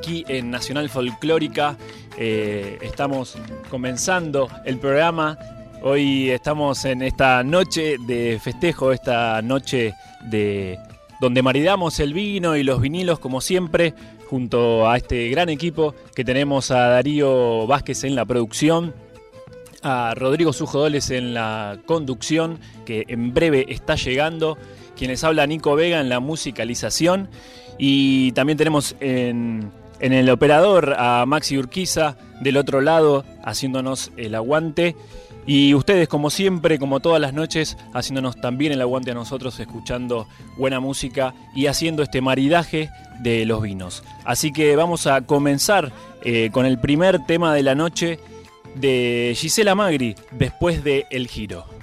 Aquí en Nacional Folclórica. Eh, estamos comenzando el programa. Hoy estamos en esta noche de festejo, esta noche de donde maridamos el vino y los vinilos como siempre, junto a este gran equipo que tenemos a Darío Vázquez en la producción, a Rodrigo Sujodoles en la conducción, que en breve está llegando, quienes habla Nico Vega en la musicalización y también tenemos en en el operador a Maxi Urquiza del otro lado haciéndonos el aguante. Y ustedes, como siempre, como todas las noches, haciéndonos también el aguante a nosotros, escuchando buena música y haciendo este maridaje de los vinos. Así que vamos a comenzar eh, con el primer tema de la noche de Gisela Magri, después de El Giro.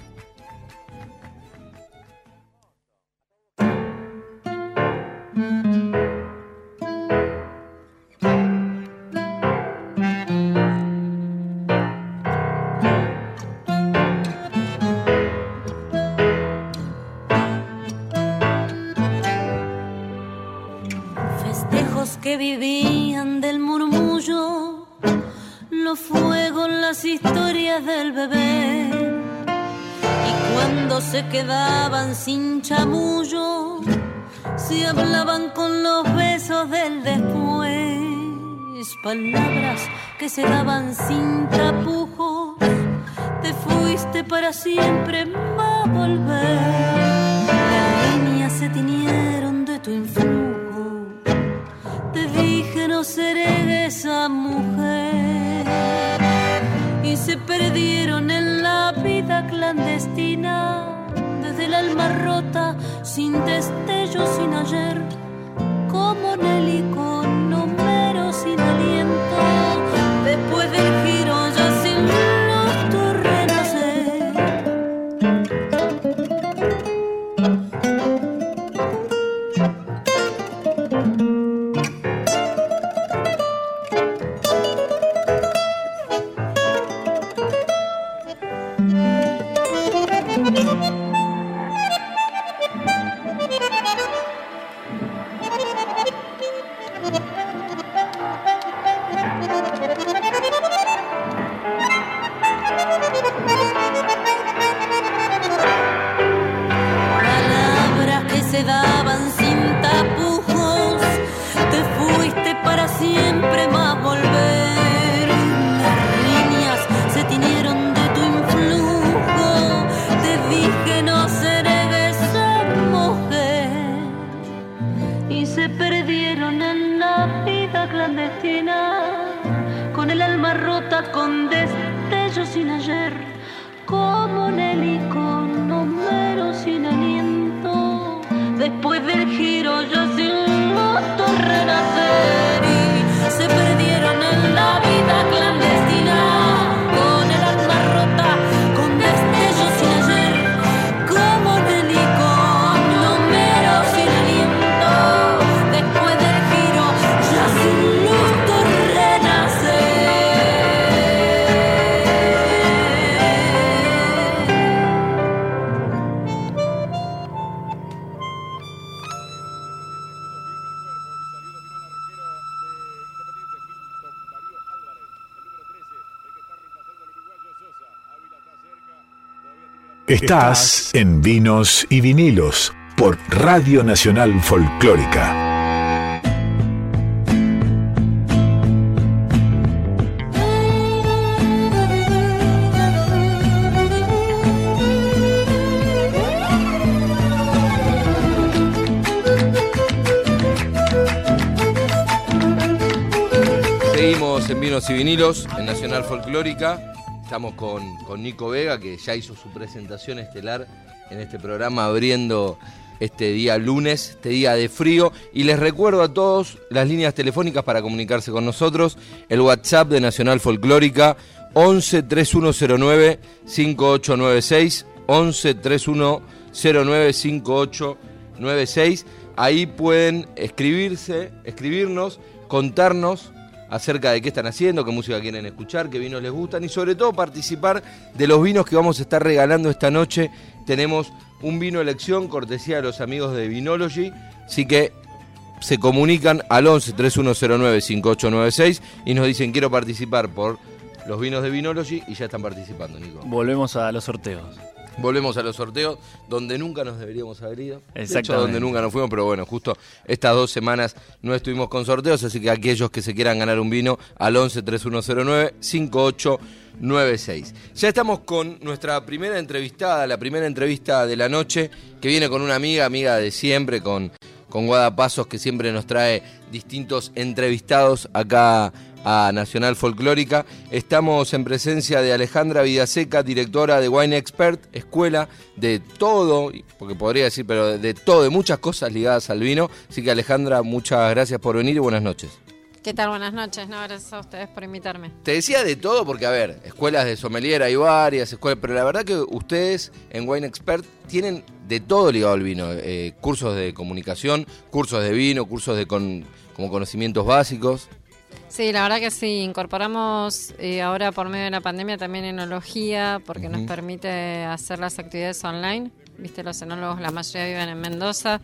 Se quedaban sin chamullo, se hablaban con los besos del después. Palabras que se daban sin tapujos, te fuiste para siempre, a volver. Las líneas se tiñeron de tu influjo no seré esa mujer. Y se perdieron en la vida clandestina, alma rota, sin destello, sin ayer, como Nelly Estás en Vinos y Vinilos por Radio Nacional Folclórica. Seguimos en Vinos y Vinilos en Nacional Folclórica Estamos con, con Nico Vega, que ya hizo su presentación estelar en este programa abriendo este día lunes, este día de frío. Y les recuerdo a todos las líneas telefónicas para comunicarse con nosotros. El WhatsApp de Nacional Folclórica 11 3109 5896. 11 3109 5896. Ahí pueden escribirse, escribirnos, contarnos acerca de qué están haciendo, qué música quieren escuchar, qué vinos les gustan y sobre todo participar de los vinos que vamos a estar regalando esta noche. Tenemos un vino elección cortesía de los amigos de Vinology, así que se comunican al 11 3109 5896 y nos dicen quiero participar por los vinos de Vinology y ya están participando, Nico. Volvemos a los sorteos. Volvemos a los sorteos donde nunca nos deberíamos haber ido. Exactamente. donde nunca nos fuimos, pero bueno, justo estas dos semanas no estuvimos con sorteos, así que aquellos que se quieran ganar un vino al 11 3109 5896. Ya estamos con nuestra primera entrevistada, la primera entrevista de la noche, que viene con una amiga, amiga de siempre, con, con Guada Pasos, que siempre nos trae distintos entrevistados acá a Nacional Folclórica. Estamos en presencia de Alejandra Vidaseca, directora de Wine Expert, escuela de todo, porque podría decir, pero de todo, de muchas cosas ligadas al vino. Así que Alejandra, muchas gracias por venir y buenas noches. ¿Qué tal? Buenas noches. No, gracias a ustedes por invitarme. Te decía de todo porque, a ver, escuelas de sommelier hay varias, escuelas, pero la verdad que ustedes en Wine Expert tienen de todo ligado al vino. Eh, cursos de comunicación, cursos de vino, cursos de con, como conocimientos básicos. Sí, la verdad que sí, incorporamos eh, ahora por medio de la pandemia también enología, porque nos permite hacer las actividades online. Viste, los enólogos, la mayoría viven en Mendoza,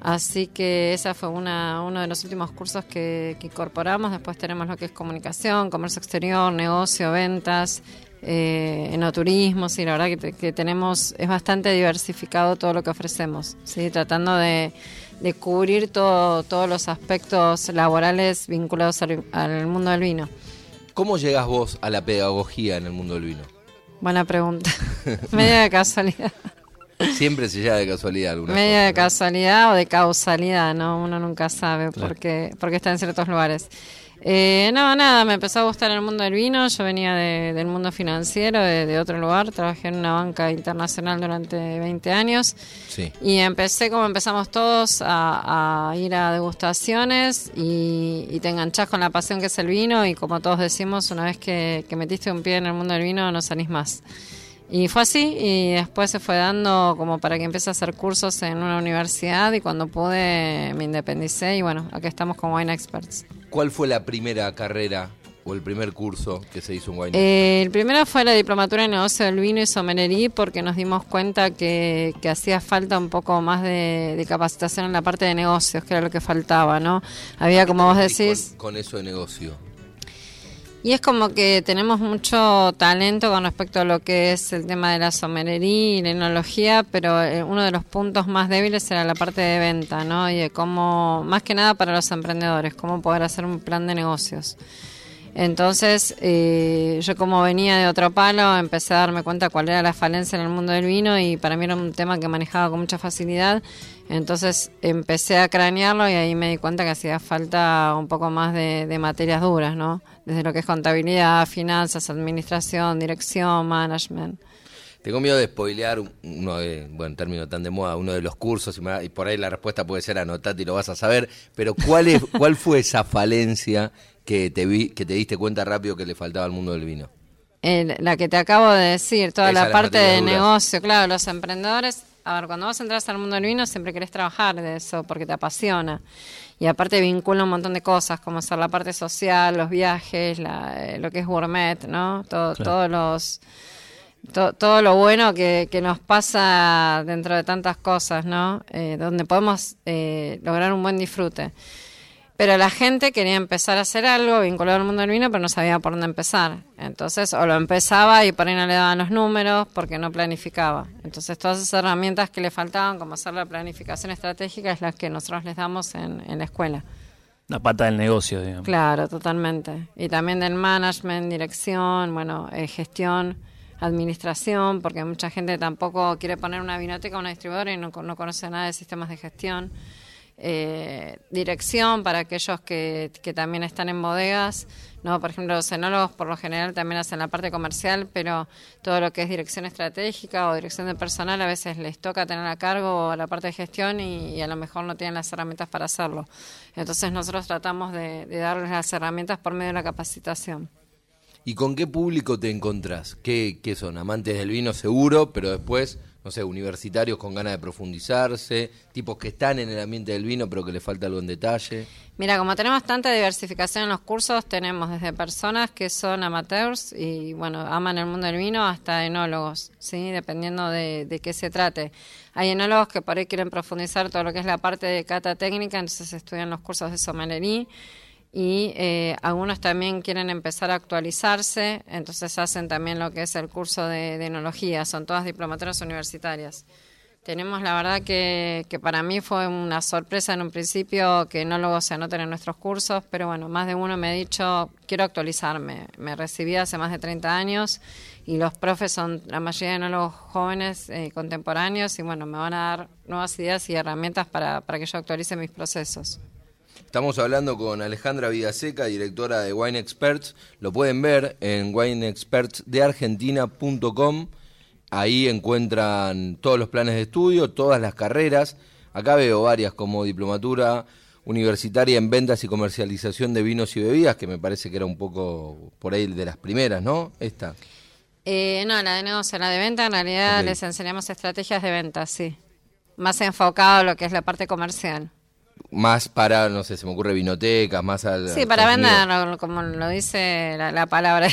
así que esa fue una, uno de los últimos cursos que, que incorporamos. Después tenemos lo que es comunicación, comercio exterior, negocio, ventas, eh, enoturismo, sí, la verdad que, que tenemos, es bastante diversificado todo lo que ofrecemos, sí, tratando de, de cubrir todo, todos los aspectos laborales vinculados al, al mundo del vino. ¿Cómo llegas vos a la pedagogía en el mundo del vino? Buena pregunta. Media de casualidad. Siempre se llega de casualidad alguna Media de cosa, ¿no? casualidad o de causalidad, ¿no? Uno nunca sabe Claro. por qué, por qué está en ciertos lugares. Eh, no, nada, me empezó a gustar el mundo del vino. Yo venía de- del mundo financiero, de, de otro lugar. Trabajé en una banca internacional durante 20 años. Sí. Y empecé como empezamos todos a, a ir a degustaciones y, y te enganchás con la pasión que es el vino y como todos decimos, una vez que, que metiste un pie en el mundo del vino no salís más. Y fue así y después se fue dando como para que empiece a hacer cursos en una universidad y cuando pude me independicé y bueno, aquí estamos como Wine Experts. ¿Cuál fue la primera carrera o el primer curso que se hizo en Wine? Eh, el primero fue la diplomatura en negocio del vino y sommelería porque nos dimos cuenta que, que hacía falta un poco más de, de capacitación en la parte de negocios, que era lo que faltaba, ¿no? Había, como vos decís, Con, con eso de negocio. Y es como que tenemos mucho talento con respecto a lo que es el tema de la sommelería y la enología, pero eh, uno de los puntos más débiles era la parte de venta, ¿no? Y de cómo, más que nada para los emprendedores, cómo poder hacer un plan de negocios. Entonces, eh, yo como venía de otro palo, empecé a darme cuenta cuál era la falencia en el mundo del vino y para mí era un tema que manejaba con mucha facilidad. Entonces empecé a cranearlo y ahí me di cuenta que hacía falta un poco más de, de materias duras, ¿no? Desde lo que es contabilidad, finanzas, administración, dirección, management. Tengo miedo de spoilear un- uno de, bueno, término tan de moda, uno de los cursos y, me- y por ahí la respuesta puede ser anotate y lo vas a saber, pero ¿cuál, es, cuál fue esa falencia que te, vi, que te diste cuenta rápido que le faltaba al mundo del vino? El- la que te acabo de decir, toda Esa, la parte de duras. negocio, claro, los emprendedores, a ver, cuando vos entras al mundo del vino siempre querés trabajar de eso porque te apasiona. Y aparte vincula un montón de cosas, como ser la parte social, los viajes, la- eh, lo que es gourmet, ¿no? Todo, Todos los... to- todo lo bueno que, que nos pasa dentro de tantas cosas, ¿no? Eh, donde podemos eh, lograr un buen disfrute. Pero la gente quería empezar a hacer algo vinculado al mundo del vino, pero no sabía por dónde empezar. Entonces, o lo empezaba y por ahí no le daban los números porque no planificaba. Entonces, todas esas herramientas que le faltaban, como hacer la planificación estratégica, es las que nosotros les damos en, en la escuela. La pata del negocio, digamos. Claro, totalmente. Y también del management, dirección, bueno, eh, gestión, administración, porque mucha gente tampoco quiere poner una vinoteca o una distribuidora y no, no conoce nada de sistemas de gestión. eh, dirección para aquellos que, que también están en bodegas. No, por ejemplo, los enólogos por lo general también hacen la parte comercial, pero todo lo que es dirección estratégica o dirección de personal a veces les toca tener a cargo la parte de gestión y, a lo mejor no tienen las herramientas para hacerlo. Entonces nosotros tratamos de, darles las herramientas por medio de la capacitación. ¿Y con qué público te encontrás? ¿Qué, ¿Qué, son? ¿Amantes del vino seguro, pero después no sé, universitarios con ganas de profundizarse, tipos que están en el ambiente del vino pero que le falta algo en detalle? Mira, como tenemos tanta diversificación en los cursos, tenemos desde personas que son amateurs y, bueno, aman el mundo del vino hasta enólogos, ¿sí? Dependiendo de, de qué se trate. Hay enólogos que por ahí quieren profundizar todo lo que es la parte de cata técnica, entonces estudian los cursos de sommelería y eh, algunos también quieren empezar a actualizarse, entonces hacen también lo que es el curso de, enología, son todas diplomaturas universitarias. Tenemos la verdad que, que, para mí fue una sorpresa en un principio que enólogos se anoten en nuestros cursos, pero bueno, más de uno me ha dicho, quiero actualizarme. Me recibí hace más de 30 años y los profes son la mayoría de enólogos jóvenes eh, contemporáneos y bueno, me van a dar nuevas ideas y herramientas para, para que yo actualice mis procesos. Estamos hablando con Alejandra Vidaseca, directora de Wine Experts. Lo pueden ver en wineexpertsdeargentina.com. Ahí encuentran todos los planes de estudio, todas las carreras. Acá veo varias como diplomatura universitaria en ventas y comercialización de vinos y bebidas, que me parece que era un poco por ahí de las primeras, ¿no? Esta. Eh, no, la de negocio, la de venta, en realidad les enseñamos estrategias de venta, sí. Más enfocado a lo que es la parte comercial más para, no sé, se me ocurre vinotecas, más al... Sí, para vender, como lo dice la, palabra.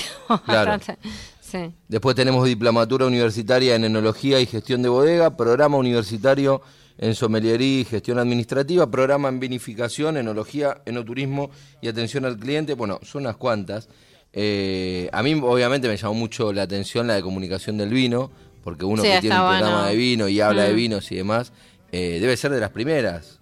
Claro. sí. Después tenemos diplomatura universitaria en enología y gestión de bodega, programa universitario en someliería y gestión administrativa, programa en vinificación, enología, enoturismo y atención al cliente. Bueno, son unas cuantas. Eh, a mí obviamente me llamó mucho la atención la de comunicación del vino, porque uno que tiene un programa de vino y habla de mm. vinos y demás, eh, debe ser de las primeras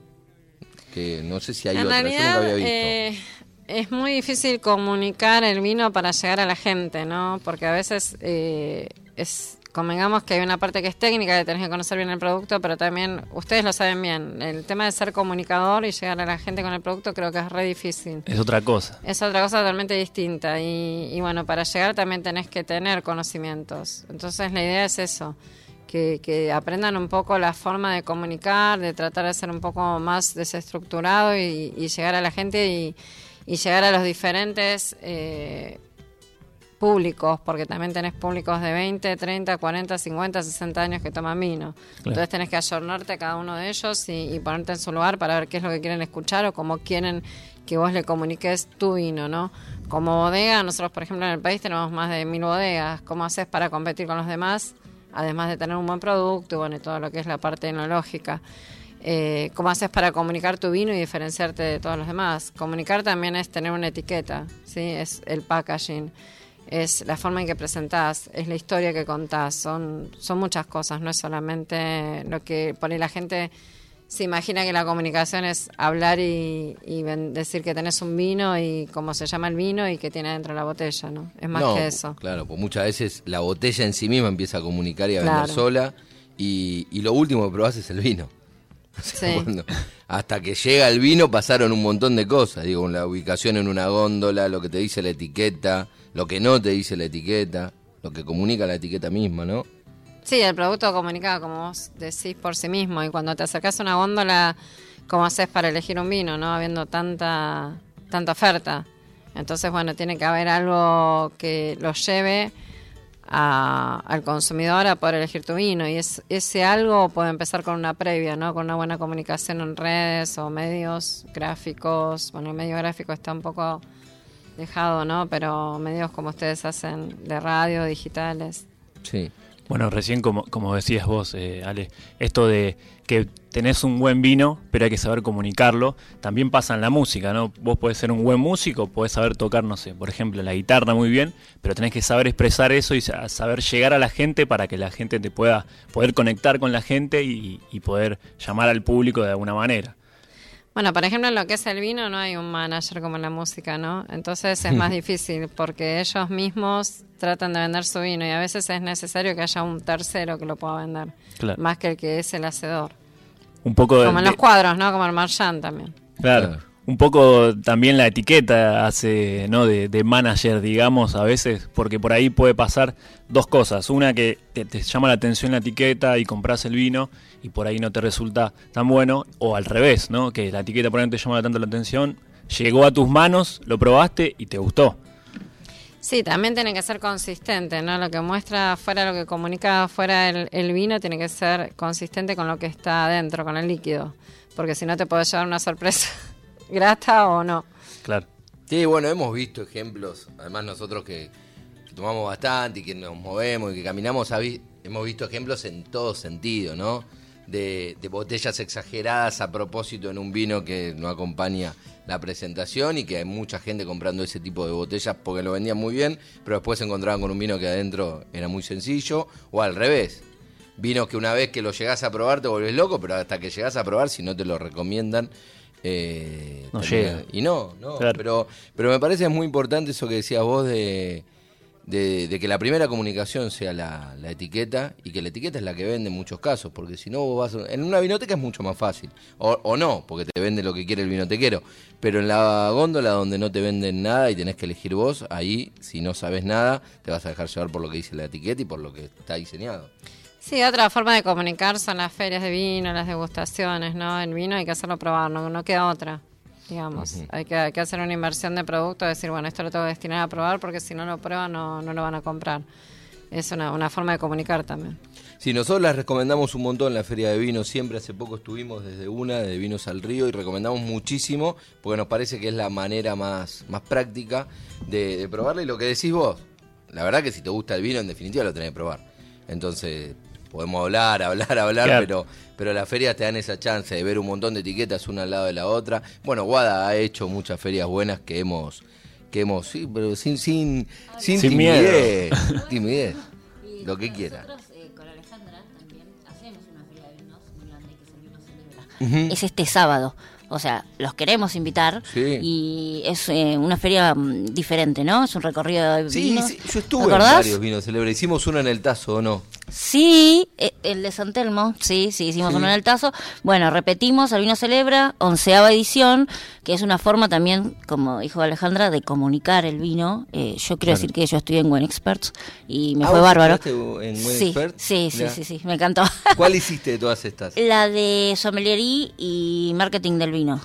que no sé si hay en Realidad, eh, es muy difícil comunicar el vino para llegar a la gente, ¿no? Porque a veces eh, es convengamos que hay una parte que es técnica, de tener que conocer bien el producto, pero también ustedes lo saben bien, el tema de ser comunicador y llegar a la gente con el producto creo que es re difícil. Es otra cosa. Es otra cosa totalmente distinta y, y bueno, para llegar también tenés que tener conocimientos. Entonces la idea es eso que, aprendan un poco la forma de comunicar, de tratar de ser un poco más desestructurado y, llegar a la gente y, llegar a los diferentes eh, públicos, porque también tenés públicos de 20, 30, 40, 50, 60 años que toman vino. Entonces tenés que ayornarte a cada uno de ellos y, ponerte en su lugar para ver qué es lo que quieren escuchar o cómo quieren que vos le comuniques tu vino, ¿no? Como bodega, nosotros por ejemplo en el país tenemos más de mil bodegas. ¿Cómo haces para competir con los demás? Además de tener un buen producto, bueno, y todo lo que es la parte enológica. Eh, ¿Cómo haces para comunicar tu vino y diferenciarte de todos los demás? Comunicar también es tener una etiqueta, ¿sí? Es el packaging, es la forma en que presentás, es la historia que contás, son, son muchas cosas, no es solamente lo que pone la gente se imagina que la comunicación es hablar y, decir que tenés un vino y cómo se llama el vino y qué tiene dentro la botella, ¿no? Es más que eso. Claro, pues muchas veces la botella en sí misma empieza a comunicar y a vender sola y, lo último que probás es el vino. hasta que llega el vino pasaron un montón de cosas, digo, la ubicación en una góndola, lo que te dice la etiqueta, lo que no te dice la etiqueta, lo que comunica la etiqueta misma, ¿no? Sí, el producto comunica, como vos decís, por sí mismo. Y cuando te acercas a una góndola, ¿cómo haces para elegir un vino, no? Habiendo tanta, tanta oferta. Entonces, bueno, tiene que haber algo que lo lleve al consumidor a poder elegir tu vino. Y es, ese algo puede empezar con una previa, ¿no? Con una buena comunicación en redes o medios gráficos. Bueno, el medio gráfico está un poco dejado, ¿no? Pero medios como ustedes hacen de radio, digitales. Sí. Bueno, recién como, como decías vos, eh, Ale, esto de que tenés un buen vino, pero hay que saber comunicarlo, también pasa en la música, ¿no? Vos podés ser un buen músico, podés saber tocar, no sé, por ejemplo, la guitarra muy bien, pero tenés que saber expresar eso y saber llegar a la gente para que la gente te pueda poder conectar con la gente y poder llamar al público de alguna manera. Bueno, por ejemplo, en lo que es el vino no hay un manager como en la música, ¿no? Entonces es más difícil porque ellos mismos tratan de vender su vino y a veces es necesario que haya un tercero que lo pueda vender, más que el que es el hacedor. Un poco de- Como en de- los cuadros, ¿no? Como el Marchand también. Claro. Claro. Un poco también la etiqueta hace, ¿no? De, de manager, digamos, a veces, porque por ahí puede pasar dos cosas. Una que te, te llama la atención la etiqueta y compras el vino y por ahí no te resulta tan bueno, o al revés, ¿no? Que la etiqueta por ahí no te llama tanto la atención, llegó a tus manos, lo probaste y te gustó. Sí, también tiene que ser consistente, ¿no? Lo que muestra afuera, lo que comunica afuera el, el vino, tiene que ser consistente con lo que está adentro, con el líquido. Porque si no te puede llevar una sorpresa grata o no. Claro. Sí, bueno, hemos visto ejemplos, además nosotros que, que tomamos bastante y que nos movemos y que caminamos, hemos visto ejemplos en todo sentido, ¿no? De, de botellas exageradas a propósito en un vino que no acompaña la presentación y que hay mucha gente comprando ese tipo de botellas porque lo vendían muy bien, pero después se encontraban con un vino que adentro era muy sencillo, o al revés. Vinos que una vez que lo llegás a probar te volvés loco, pero hasta que llegás a probar, si no te lo recomiendan, eh, No llega. Y no, no, Claro. pero, pero me parece muy importante eso que decías vos de, de, de que la primera comunicación sea la, etiqueta y que la etiqueta es la que vende en muchos casos, porque si no vos vas... En una vinoteca es mucho más fácil, o, o no, porque te vende lo que quiere el vinotequero, pero en la góndola donde no te venden nada y tenés que elegir vos, ahí si no sabes nada, te vas a dejar llevar por lo que dice la etiqueta y por lo que está diseñado. Sí, otra forma de comunicar son las ferias de vino, las degustaciones, ¿no? El vino hay que hacerlo probar, no, no queda otra, digamos. hay, que, hay que hacer una inversión de producto, decir, bueno, esto lo tengo que destinar a probar porque si no lo prueban no, no lo van a comprar. Es una, una forma de comunicar también. Sí, nosotros las recomendamos un montón la Feria de Vinos. Siempre hace poco estuvimos desde una, de Vinos al Río, y recomendamos muchísimo porque nos parece que es la manera más, más práctica de, de probarla. Y lo que decís vos, la verdad que si te gusta el vino, en definitiva lo tenés que probar. Entonces, podemos hablar, hablar, hablar, Claro. pero, pero las ferias te dan esa chance de ver un montón de etiquetas una al lado de la otra. Bueno, Guada ha hecho muchas ferias buenas que hemos, que hemos, sí, pero sin, sin, sin, Sin timidez. timidez. Lo que quiera. Nosotros eh, con Alejandra también hacemos una feria de vinos muy grande que es el Vino Celebra. Es este sábado. O sea, los queremos invitar Sí. y es eh, una feria mm, diferente, ¿no? Es un recorrido de Sí, vinos. sí, yo ¿Te estuve en acordás? varios vinos celebre. Hicimos uno en el Tazo, ¿o no? Sí, eh, el de San Telmo, sí, sí, hicimos Sí. uno en el Tazo. Bueno, repetimos, el Vino Celebra, onceava edición, que es una forma también, como dijo Alejandra, de comunicar el vino. Eh, yo quiero decir que yo estudié en Buen Experts y me Ah, fue ¿vos bárbaro. en Buen sí, Expert? sí, sí, sí, sí, me encantó. ¿Cuál hiciste de todas estas? La de sommeliería y marketing del vino.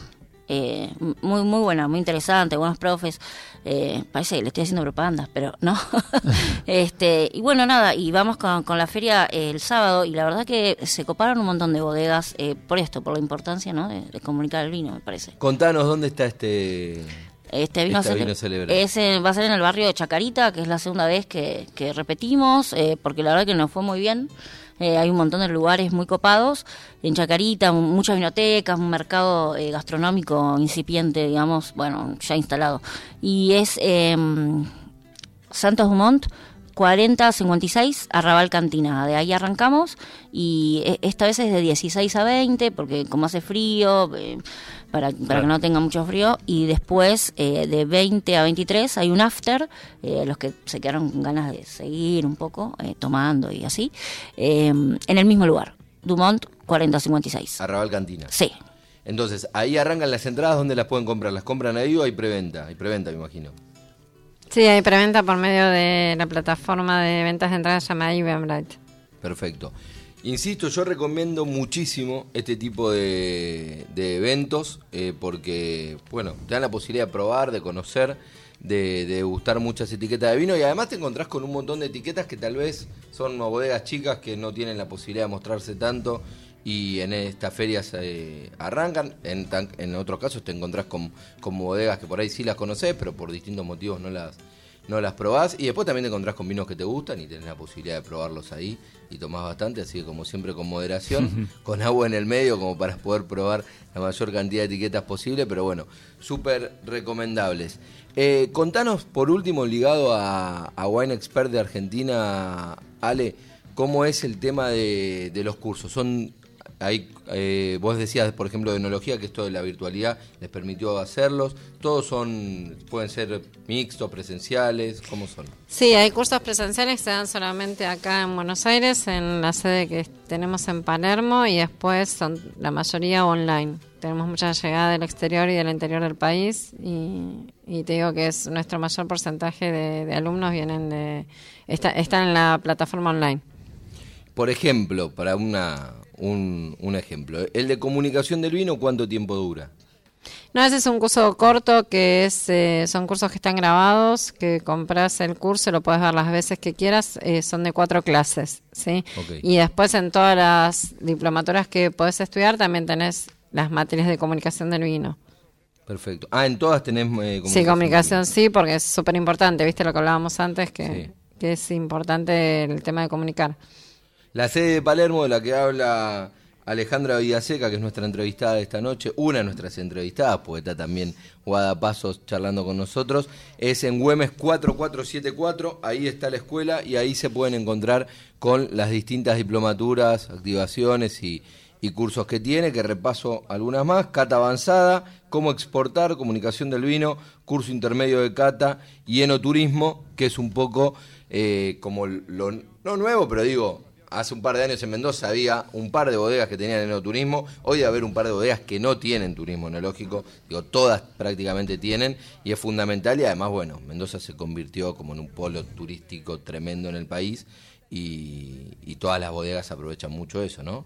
Eh, muy muy buena, muy interesante, buenos profes. Eh, parece que le estoy haciendo propaganda, pero no. este Y bueno, nada, y vamos con, con la feria eh, el sábado y la verdad que se coparon un montón de bodegas eh, por esto, por la importancia ¿no? de, de comunicar el vino, me parece. Contanos dónde está este. Este vino, Esta cele- vino celebra. ese va a ser en el barrio de Chacarita, que es la segunda vez que, que repetimos, eh, porque la verdad que nos fue muy bien. Eh, hay un montón de lugares muy copados. En Chacarita, mu- muchas vinotecas, un mercado eh, gastronómico incipiente, digamos, bueno, ya instalado. Y es eh, Santos Dumont, 4056, Arrabal Cantina. De ahí arrancamos y eh, esta vez es de 16 a 20, porque como hace frío, para, para que no tenga mucho frío. Y después eh, de 20 a 23 hay un after, eh, los que se quedaron con ganas de seguir un poco, eh, tomando y así, eh, en el mismo lugar, Dumont 4056. Arrabal Cantina. Sí. Entonces, ahí arrancan las entradas, ¿dónde las pueden comprar? ¿Las compran ahí o hay preventa? Hay preventa, me imagino. Sí, hay preventa por medio de la plataforma de ventas de entradas llamada Eventbrite. Perfecto. Insisto, yo recomiendo muchísimo este tipo de, eventos eh, porque, bueno, te dan la posibilidad de probar, de conocer, de, de gustar muchas etiquetas de vino y además te encontrás con un montón de etiquetas que tal vez son bodegas chicas que no tienen la posibilidad de mostrarse tanto y en estas ferias eh, arrancan. En, otros casos te encontrás con, con bodegas que por ahí sí las conocés, pero por distintos motivos no las, no las probás. Y después también te encontrás con vinos que te gustan y tenés la posibilidad de probarlos ahí y tomás bastante. Así que, como siempre, con moderación, con agua en el medio, como para poder probar la mayor cantidad de etiquetas posible. Pero bueno, súper recomendables. Eh, contanos, por último, ligado a, a Wine Expert de Argentina, Ale, ¿cómo es el tema de, de los cursos? ¿Son Hay, eh, vos decías, por ejemplo, de enología, que esto de la virtualidad les permitió hacerlos. Todos son, pueden ser mixtos, presenciales, ¿cómo son? Sí, hay cursos presenciales que se dan solamente acá en Buenos Aires, en la sede que tenemos en Palermo, y después son la mayoría online. Tenemos mucha llegada del exterior y del interior del país, y, te digo que es nuestro mayor porcentaje de, alumnos vienen de... Está, están en la plataforma online. Por ejemplo, para una, un, ejemplo. ¿El de comunicación del vino cuánto tiempo dura? No, ese es un curso corto que es, eh, son cursos que están grabados, que compras el curso, lo puedes ver las veces que quieras, eh, son de cuatro clases, ¿sí? Y después en todas las diplomaturas que podés estudiar también tenés las materias de comunicación del vino. Perfecto. Ah, en todas tenés eh, comunicación. Sí, comunicación sí, porque es súper importante, viste lo que hablábamos antes, que, que es importante el tema de comunicar. La sede de Palermo de la que habla Alejandra Villaseca, que es nuestra entrevistada de esta noche, una de nuestras entrevistadas, está también Guadapasos charlando con nosotros, es en Güemes 4474, ahí está la escuela y ahí se pueden encontrar con las distintas diplomaturas, activaciones y, y cursos que tiene, que repaso algunas más, cata avanzada, cómo exportar, comunicación del vino, curso intermedio de cata y enoturismo, que es un poco eh, como lo, no nuevo, pero digo, hace un par de años en Mendoza había un par de bodegas que tenían enoturismo, hoy debe haber un par de bodegas que no tienen turismo enológico, digo, todas prácticamente tienen, y es fundamental, y además, bueno, Mendoza se convirtió como en un polo turístico tremendo en el país, y, y todas las bodegas aprovechan mucho eso, ¿no?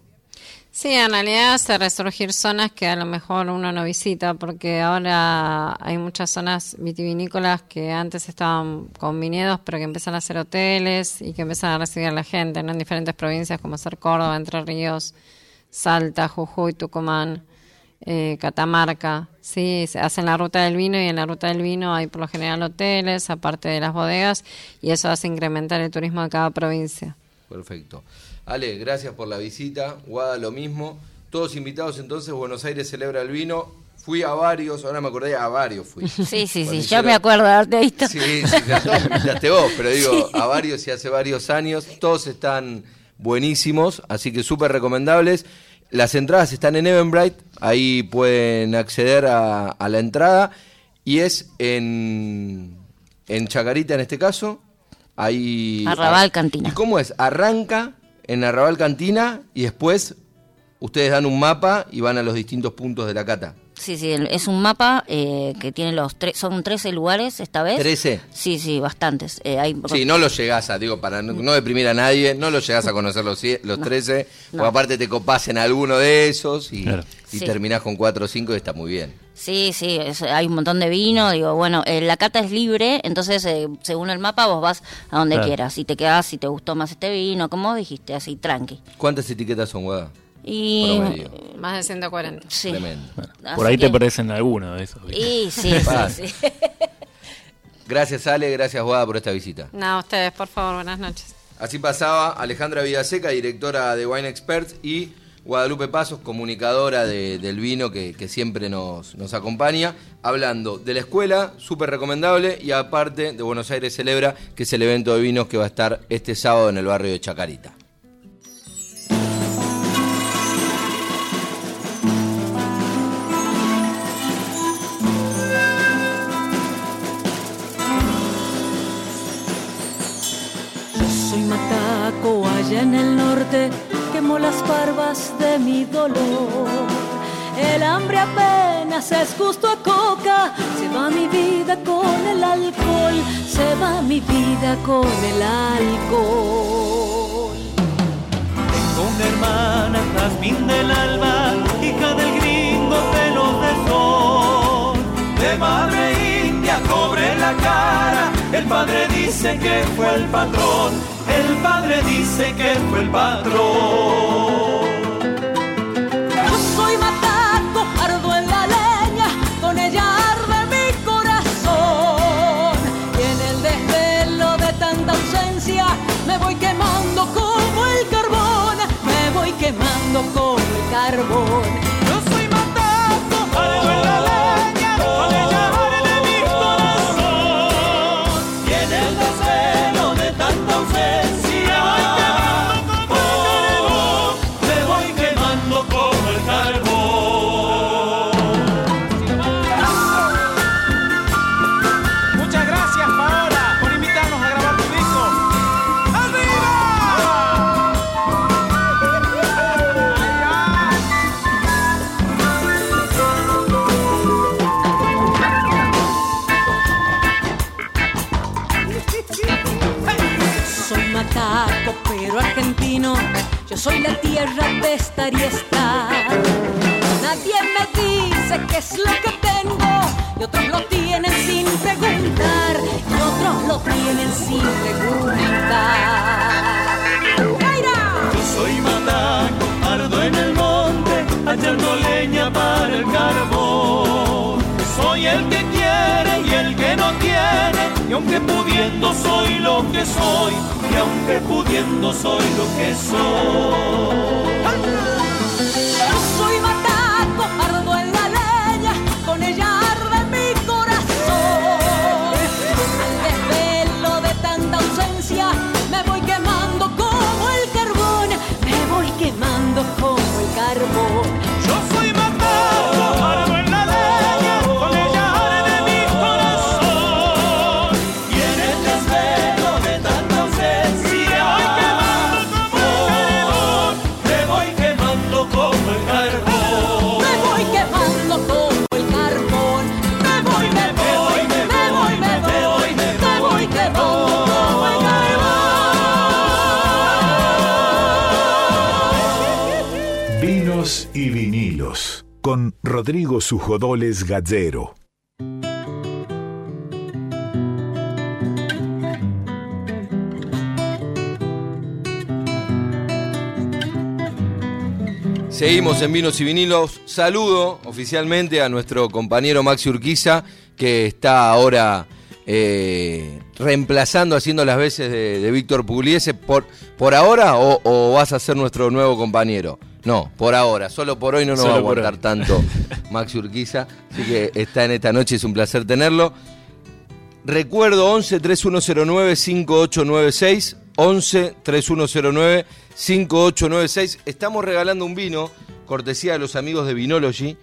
Sí, en realidad hace resurgir zonas que a lo mejor uno no visita, porque ahora hay muchas zonas vitivinícolas que antes estaban con viñedos, pero que empiezan a hacer hoteles y que empiezan a recibir a la gente en diferentes provincias como ser Córdoba, Entre Ríos, Salta, Jujuy, Tucumán, eh, Catamarca. Sí, se hacen la ruta del vino y en la ruta del vino hay por lo general hoteles, aparte de las bodegas, y eso hace incrementar el turismo de cada provincia. Perfecto. Ale, gracias por la visita. Guada, lo mismo. Todos invitados entonces, Buenos Aires celebra el vino. Fui a varios, ahora me acordé, a varios fui. Sí, sí, sí, yo me acuerdo de haberte visto. Sí, sí, ya, te vos, pero digo, a varios y hace varios años. Todos están buenísimos, así que súper recomendables. Las entradas están en Eventbrite, ahí pueden acceder a, la entrada. Y es en, en Chacarita en este caso. Ahí, Arrabal Cantina. ¿Y cómo es? Arranca en Arrabal Cantina y después ustedes dan un mapa y van a los distintos puntos de la cata. Sí, sí, es un mapa eh, que tiene los tres, son 13 lugares esta vez. ¿13? Sí, sí, bastantes. Eh, hay... Sí, no lo llegás a, digo, para no, deprimir a nadie, no lo llegás a conocer los, los 13, porque aparte te copás en alguno de esos y, terminás con 4 o 5 y está muy bien. Sí, sí, hay un montón de vino, digo, bueno, eh, la cata es libre, entonces según el mapa vos vas a donde quieras, si te quedás, si te gustó más este vino, como dijiste, así, tranqui. ¿Cuántas etiquetas son, Guada? Y más de 140. Sí. Por ahí te parecen algunos de esos. Y sí, sí, sí. Gracias Ale, gracias Guada por esta visita. Nada, ustedes, por favor, buenas noches. Así pasaba Alejandra Villaseca, directora de Wine Experts, y Guadalupe Pasos, comunicadora del vino que, siempre nos, nos, acompaña, hablando de la escuela, súper recomendable, y aparte de Buenos Aires Celebra, que es el evento de vinos que va a estar este sábado en el barrio de Chacarita. en el norte quemó las barbas de mi dolor. El hambre apenas es justo a coca, se va mi vida con el alcohol, se va mi vida con el alcohol. Tengo una hermana, Jazmín del Alba, hija del gringo pelo de sol, de madre india, cobre la cara, el padre dice que fue el patrón el padre dice que fue el patrón. Yo soy mataco, ardo en la leña, con ella arde mi corazón. Y en el desvelo de tanta ausencia, me voy quemando como el carbón, me voy quemando como el carbón. Y estar. Nadie me dice qué es lo que tengo y otros lo tienen sin preguntar y otros lo tienen sin preguntar. Yo soy mataco, ardo en el monte, hallando leña para el carbón. Soy el que aunque pudiendo soy lo que soy, y aunque pudiendo soy lo que soy. Rodrigo Sujodoles Gadzero. Seguimos en Vinos y Vinilos. Saludo oficialmente a nuestro compañero Maxi Urquiza, que está ahora eh, reemplazando, haciendo las veces de, Víctor Pugliese. ¿Por, por ahora o vas a ser nuestro nuevo compañero? No, por ahora. Solo por hoy no nos Solo va a aguantar tanto Maxi Urquiza. Así que está en esta noche, es un placer tenerlo. Recuerdo 11 3109 5896. 11 3109 5896. Estamos regalando un vino, cortesía de los amigos de Vinology.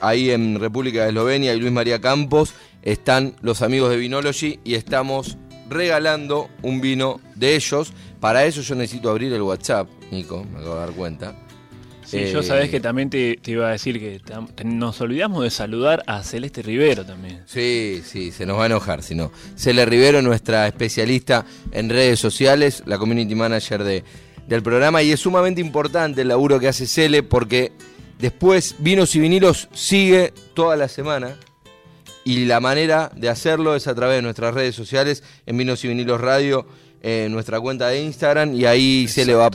Ahí en República de Eslovenia y Luis María Campos están los amigos de Vinology y estamos regalando un vino de ellos. Para eso yo necesito abrir el WhatsApp, Nico, me acabo de dar cuenta. Sí, Eh, yo sabés que también te, te iba a decir que te- nos olvidamos de saludar a Celeste Rivero también. Sí, sí, se nos va a enojar si no. Cele Rivero, nuestra especialista en redes sociales, la community manager de, del programa, y es sumamente importante el laburo que hace Cele porque después Vinos y Vinilos sigue toda la semana y la manera de hacerlo es a través de nuestras redes sociales, en Vinos y Vinilos Radio, en nuestra cuenta de Instagram, y ahí se le va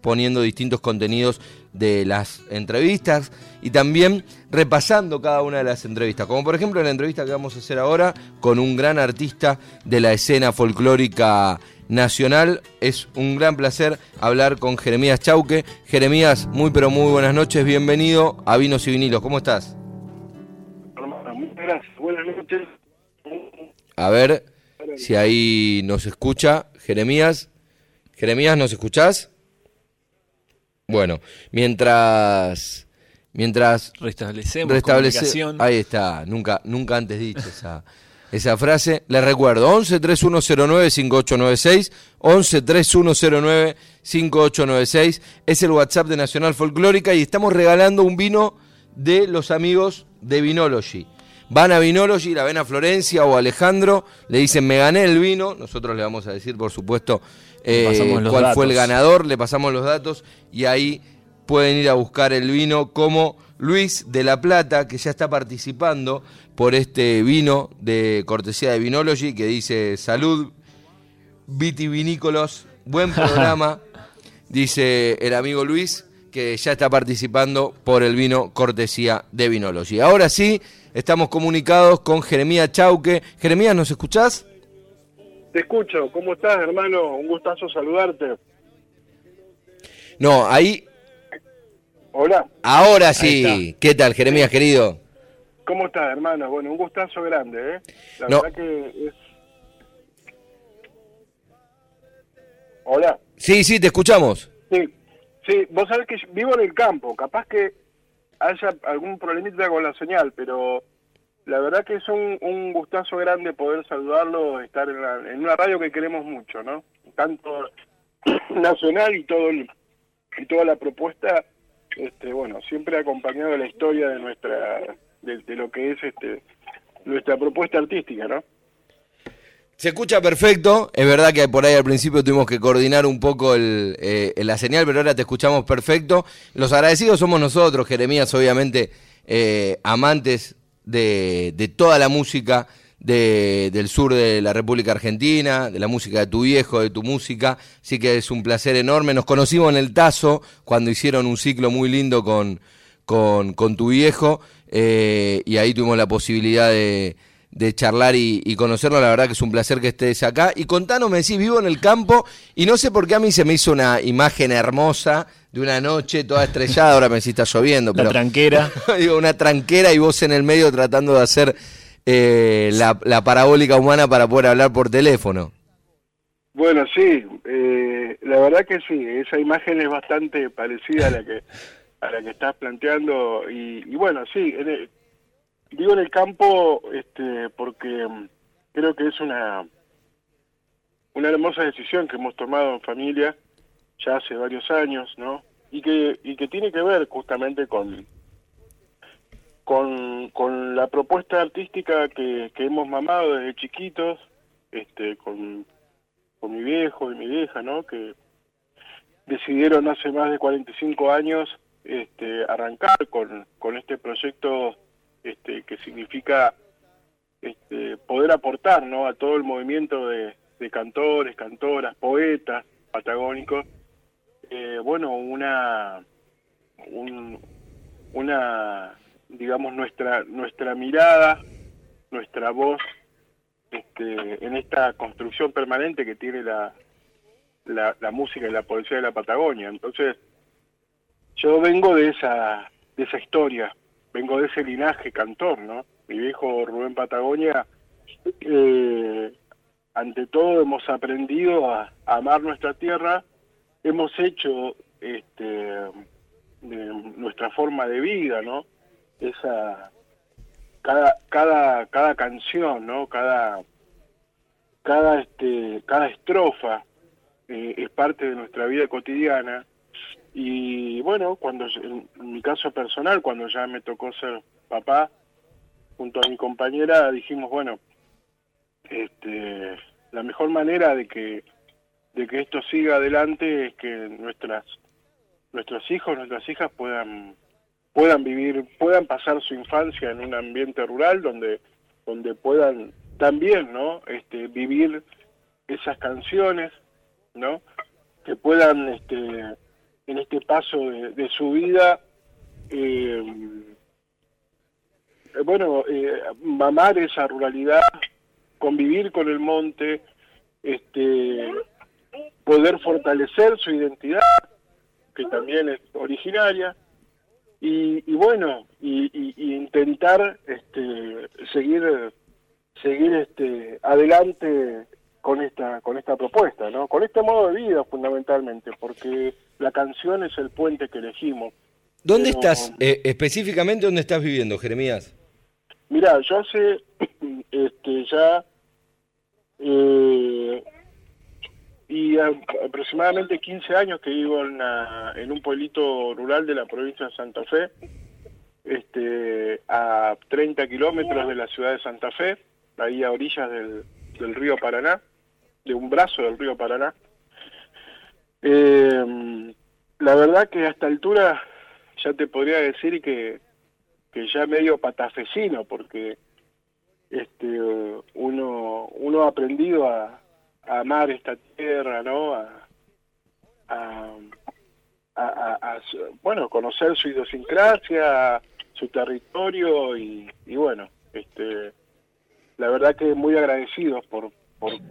poniendo distintos contenidos de las entrevistas y también repasando cada una de las entrevistas, como por ejemplo la entrevista que vamos a hacer ahora con un gran artista de la escena folclórica nacional. Es un gran placer hablar con Jeremías Chauque. Jeremías, muy pero muy buenas noches, bienvenido a Vinos y Vinilos, ¿cómo estás? Hermano, muchas gracias. Buenas noches. A ver si ahí nos escucha Jeremías. Jeremías, ¿nos escuchás? Bueno, mientras mientras Restablecemos restablece comunicación. ahí está, nunca nunca antes dicho esa esa frase. Les recuerdo 11 3109 5896, 11 3109 5896 es el WhatsApp de Nacional Folclórica y estamos regalando un vino de los amigos de Vinology. Van a Vinology, la ven a Florencia o a Alejandro, le dicen me gané el vino, nosotros le vamos a decir por supuesto eh, cuál fue el ganador, le pasamos los datos y ahí pueden ir a buscar el vino como Luis de la Plata, que ya está participando por este vino de cortesía de Vinology, que dice salud, vitivinícolos, buen programa, dice el amigo Luis, que ya está participando por el vino cortesía de Vinology. Ahora sí, estamos comunicados con Jeremías Chauque. Jeremías, ¿nos escuchás? Te escucho. ¿Cómo estás, hermano? Un gustazo saludarte. No, ahí, Hola. ahora sí. ¿Qué tal, Jeremías, querido? ¿Cómo estás, hermano? Bueno, un gustazo grande, ¿eh? La No. verdad que es... Hola. Sí, sí, te escuchamos. Sí, sí, vos sabés que vivo en el campo, capaz que haya algún problemita con la señal, pero la verdad que es un, un gustazo grande poder saludarlo, estar en, la- en una radio que queremos mucho, ¿no? Tanto nacional y todo el- y toda la propuesta, este, bueno, siempre acompañado de la historia de nuestra, de, de lo que es este nuestra propuesta artística, ¿no? Se escucha perfecto, es verdad que por ahí al principio tuvimos que coordinar un poco el, eh, la señal, pero ahora te escuchamos perfecto. Los agradecidos somos nosotros, Jeremías, obviamente, eh, amantes de, de, toda la música de, del sur de la República Argentina, de la música de tu viejo, de tu música, así que es un placer enorme. Nos conocimos en el Tazo cuando hicieron un ciclo muy lindo con, con, con tu viejo eh, y ahí tuvimos la posibilidad de de charlar y, conocerlo. La verdad que es un placer que estés acá. Y contanos, me decís, vivo en el campo y no sé por qué a mí se me hizo una imagen hermosa de una noche toda estrellada. Ahora me decís, está lloviendo. Una tranquera. digo, una tranquera y vos en el medio tratando de hacer eh, la, parabólica humana para poder hablar por teléfono. Bueno, sí, eh, la verdad que sí, esa imagen es bastante parecida a la que a la que estás planteando y, y bueno, sí, en el, Digo en el campo este, porque mm, creo que es una, una hermosa decisión que hemos tomado en familia ya hace varios años, ¿no? Y que, y que tiene que ver justamente con, con, con la propuesta artística que, que hemos mamado desde chiquitos, este, con, con mi viejo y mi vieja, ¿no? Que decidieron hace más de 45 años este, arrancar con, con este proyecto este, que significa este, poder aportar ¿no? a todo el movimiento de, cantores, cantoras, poetas patagónicos, eh, bueno, una, una, digamos, nuestra, nuestra mirada, nuestra voz este, en esta construcción permanente que tiene la, la, la música y la poesía de la Patagonia. Entonces, yo vengo de esa, de esa historia, vengo de ese linaje cantor, ¿no? Mi viejo Rubén Patagonia, eh, ante todo hemos aprendido a, amar nuestra tierra, hemos hecho este, nuestra forma de vida, ¿no? Esa cada cada cada canción, ¿no? Cada cada este cada estrofa eh, es parte de nuestra vida cotidiana y bueno, cuando en mi caso personal, cuando ya me tocó ser papá, junto a mi compañera, dijimos, bueno, este, la mejor manera de que de que esto siga adelante es que nuestras nuestros hijos, nuestras hijas puedan puedan vivir, puedan pasar su infancia en un ambiente rural donde donde puedan también, ¿no? Este, vivir esas canciones, ¿no? Que puedan este en este paso de, su vida, eh, bueno, eh, mamar esa ruralidad, convivir con el monte, este, poder fortalecer su identidad, que también es originaria, y, bueno, y, intentar este, seguir seguir este, adelante con esta con esta propuesta, ¿no? Con este modo de vida fundamentalmente, porque la canción es el puente que elegimos. ¿Dónde estás eh, específicamente dónde estás viviendo, Jeremías? Mira, yo hace este ya eh, y aproximadamente 15 años que vivo en, en un pueblito rural de la provincia de Santa Fe, este, a 30 kilómetros de la ciudad de Santa Fe, ahí a orillas del, del río Paraná de un brazo del río Paraná. Eh, la verdad que a esta altura ya te podría decir que, que ya medio patafecino, porque este uno, uno ha aprendido a, amar esta tierra, ¿no? A, a, bueno, conocer su idiosincrasia, su territorio y, y bueno, este, la verdad que muy agradecidos por,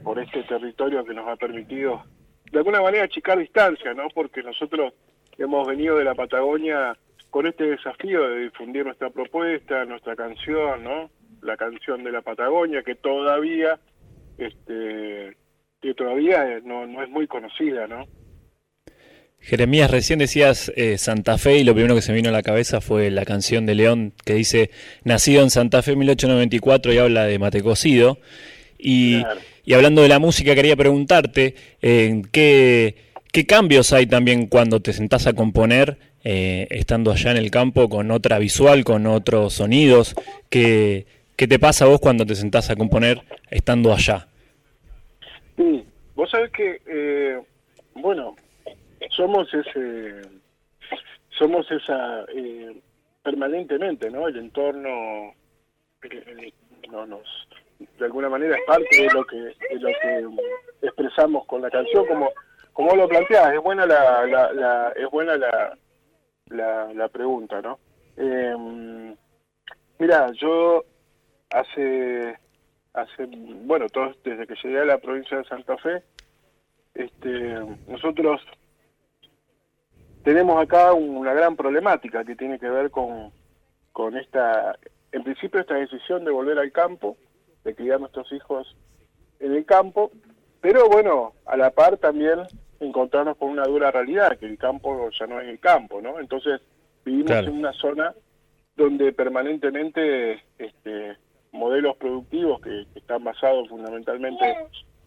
por, este territorio que nos ha permitido de alguna manera achicar distancia, ¿no? Porque nosotros hemos venido de la Patagonia con este desafío de difundir nuestra propuesta, nuestra canción, ¿no? La canción de la Patagonia que todavía, este, que todavía no, no es muy conocida, ¿no? Jeremías, recién decías eh, Santa Fe y lo primero que se me vino a la cabeza fue la canción de León que dice, nacido en Santa Fe en 1894 y habla de mate cocido. Y, hablando de la música, quería preguntarte eh, ¿qué, qué, cambios hay también cuando te sentás a componer, eh, estando allá en el campo, con otra visual, con otros sonidos. ¿Qué, ¿Qué te pasa vos cuando te sentás a componer estando allá? Vos sabés que, eh, bueno, somos ese, somos esa, eh, permanentemente, ¿no? El entorno no nos, de alguna manera es parte de lo que, de lo que expresamos con la canción, como, como lo planteás, es buena la, la, la- es buena la, la, la pregunta, ¿no? Eh, mira, yo hace hace bueno todo desde que llegué a la provincia de Santa Fe este nosotros tenemos acá una gran problemática que tiene que ver con con esta en principio esta decisión de volver al campo de criar nuestros hijos en el campo pero bueno a la par también encontrarnos con una dura realidad que el campo ya no es el campo no entonces vivimos Claro. en una zona donde permanentemente este, modelos productivos que, que están basados fundamentalmente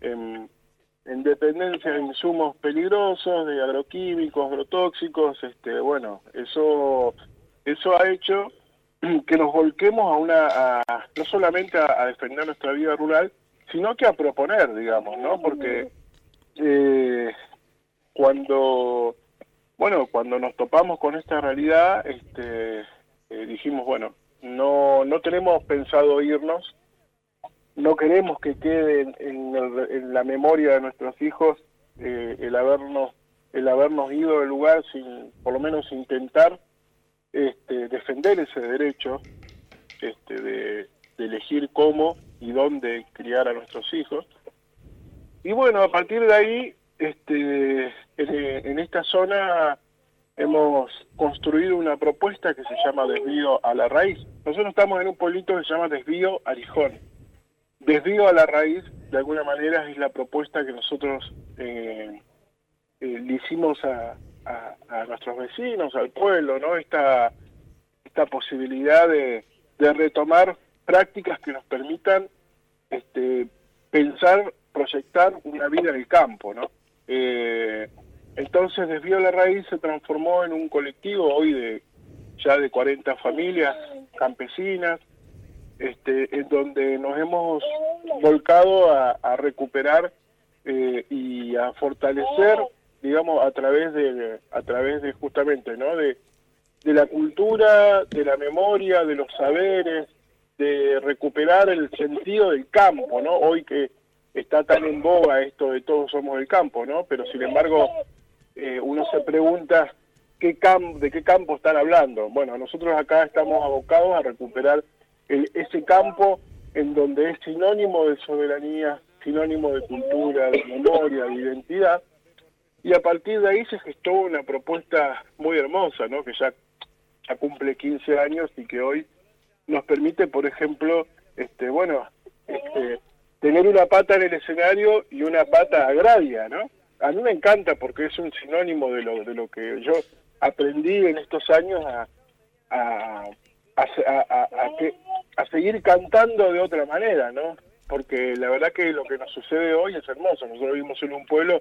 en, en dependencia de insumos peligrosos, de agroquímicos, agrotóxicos, este, bueno, eso eso ha hecho que nos volquemos a una, a- no solamente a, defender nuestra vida rural, sino que a proponer, digamos, ¿no? Porque eh, cuando bueno, cuando nos topamos con esta realidad, este, eh, dijimos, bueno, no, no tenemos pensado irnos, no queremos que quede en, en el- en la memoria de nuestros hijos eh, el habernos el habernos ido del lugar sin, por lo menos intentar este, defender ese derecho este, de, elegir cómo y dónde criar a nuestros hijos. Y bueno, a partir de ahí, este, en, en esta zona hemos construido una propuesta que se llama Desvío a la Raíz. Nosotros estamos en un pueblito que se llama Desvío Arijón. Desvío a la Raíz, de alguna manera, es la propuesta que nosotros eh, eh, le hicimos a, a- a nuestros vecinos, al pueblo, ¿no? Esta, esta posibilidad de, retomar prácticas que nos permitan este, pensar, proyectar una vida en el campo, ¿no? Eh, entonces, Desvío la Raíz se transformó en un colectivo hoy de ya de 40 familias campesinas, este, en donde nos hemos volcado a, a recuperar eh, y a fortalecer, digamos, a través de, a través de justamente, ¿no? De, de la cultura, de la memoria, de los saberes, de recuperar el sentido del campo, ¿no? Hoy que está tan en boga esto de todos somos del campo, ¿no? Pero sin embargo, eh, uno se pregunta qué cam de qué campo están hablando. Bueno, nosotros acá estamos abocados a recuperar el- ese campo en donde es sinónimo de soberanía, sinónimo de cultura, de memoria, de identidad. Y a partir de ahí se gestó una propuesta muy hermosa, ¿no? Que ya, ya cumple 15 años y que hoy nos permite, por ejemplo, este, bueno, este, tener una pata en el escenario y una pata agraria, ¿no? A mí me encanta porque es un sinónimo de lo, de lo que yo aprendí en estos años a, a, a, a- seguir cantando de otra manera, ¿no? Porque la verdad que lo que nos sucede hoy es hermoso. Nosotros vivimos en un pueblo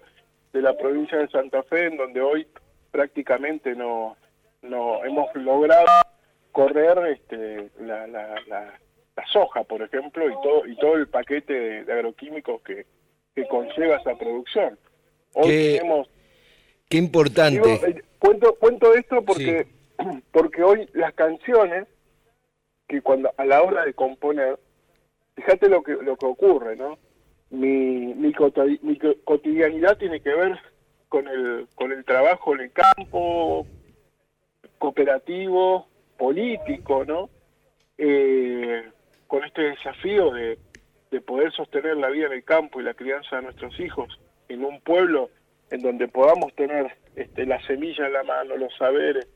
de la provincia de Santa Fe en donde hoy prácticamente no, no hemos logrado correr este, la, la, la, la soja, por ejemplo, y todo y todo el paquete de, de agroquímicos que, que conlleva esa producción. Hoy Qué tenemos Qué importante. Digo, eh, cuento, cuento esto porque, porque hoy las canciones, que cuando a la hora de componer, fíjate lo que, lo que ocurre, ¿no? Mi, mi, coti- mi co- cotidianidad tiene que ver con el, con el trabajo en el campo, cooperativo, político, ¿no? Eh, con este desafío de, de poder sostener la vida en el campo y la crianza de nuestros hijos en un pueblo en donde podamos tener este, la semilla en la mano, los saberes,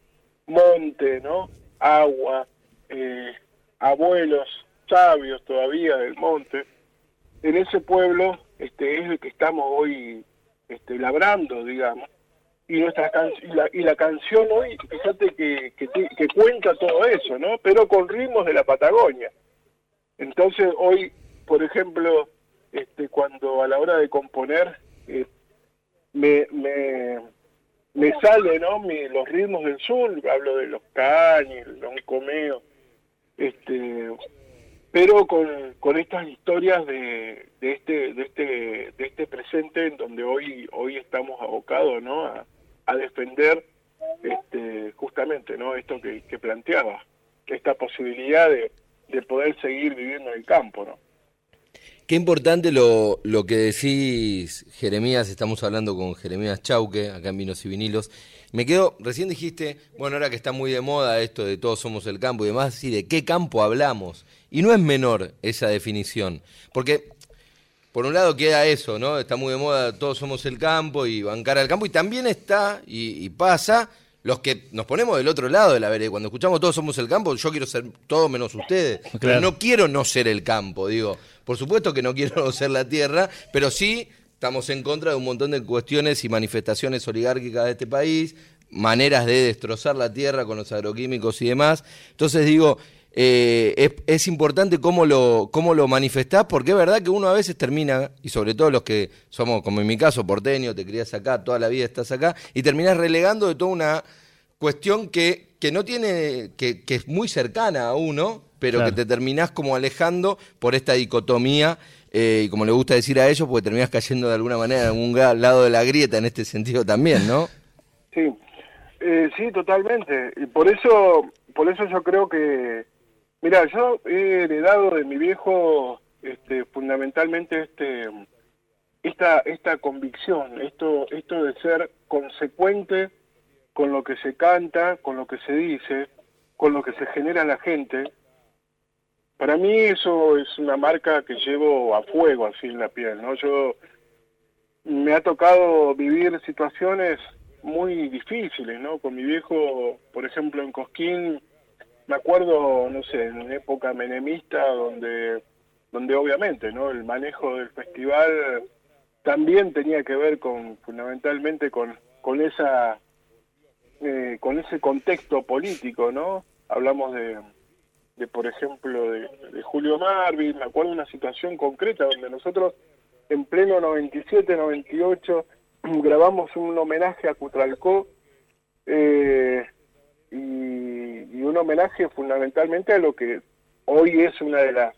monte, ¿no? Agua, eh, abuelos sabios todavía del monte. En ese pueblo este, es el que estamos hoy este, labrando, digamos. Y, nuestra can- y, la, y la canción hoy, fíjate que, que, que cuenta todo eso, ¿no? Pero con ritmos de la Patagonia. Entonces hoy, por ejemplo, este, cuando a la hora de componer, eh, me, me, me sale ¿no? Mi- los ritmos del sur, hablo de los caños, los comeo, este, pero con, con estas historias de, de este de este de este presente en donde hoy hoy estamos abocados no a, a defender este justamente no esto que, que planteaba esta posibilidad de, de poder seguir viviendo en el campo no Qué importante lo, lo que decís, Jeremías. Estamos hablando con Jeremías Chauque, acá en Vinos y Vinilos. Me quedo, recién dijiste, bueno, ahora que está muy de moda esto de todos somos el campo y demás, ¿y de qué campo hablamos? Y no es menor esa definición, porque por un lado queda eso, ¿no? Está muy de moda todos somos el campo y bancar al campo, y también está, y, y pasa, los que nos ponemos del otro lado de la vereda. Cuando escuchamos todos somos el campo, yo quiero ser todo menos ustedes. Pero Claro. no quiero no ser el campo, digo. Por supuesto que no quiero no ser la tierra, pero sí estamos en contra de un montón de cuestiones y manifestaciones oligárquicas de este país, maneras de destrozar la tierra con los agroquímicos y demás. Entonces digo, eh, es, importante cómo lo, cómo lo manifestás, porque es verdad que uno a veces termina, y sobre todo los que somos, como en mi caso, porteño, te criás acá, toda la vida estás acá, y terminás relegando de toda una cuestión que, que no tiene, que, que es muy cercana a uno, pero Claro. que te terminás como alejando por esta dicotomía, eh, y como le gusta decir a ellos, porque terminás cayendo de alguna manera en algún lado de la grieta en este sentido también, ¿no? Sí, eh, sí, totalmente. Y por eso, por eso yo creo que, mira, yo he heredado de mi viejo, este, fundamentalmente este, esta, esta convicción, esto, esto de ser consecuente con lo que se canta, con lo que se dice, con lo que se genera en la gente. Para mí eso es una marca que llevo a fuego así en la piel, ¿no? Yo me ha tocado vivir situaciones muy difíciles, ¿no? Con mi viejo, por ejemplo, en Cosquín, me acuerdo, no sé, en época menemista, donde, donde obviamente, ¿no? El manejo del festival también tenía que ver con, fundamentalmente, con, con esa, eh, con ese contexto político, ¿no? Hablamos de, de por ejemplo, de, de Julio Marvin, me acuerdo de una situación concreta donde nosotros en pleno 97, 98, grabamos un homenaje a Cutralcó eh, y, y un homenaje fundamentalmente a lo que hoy es una de las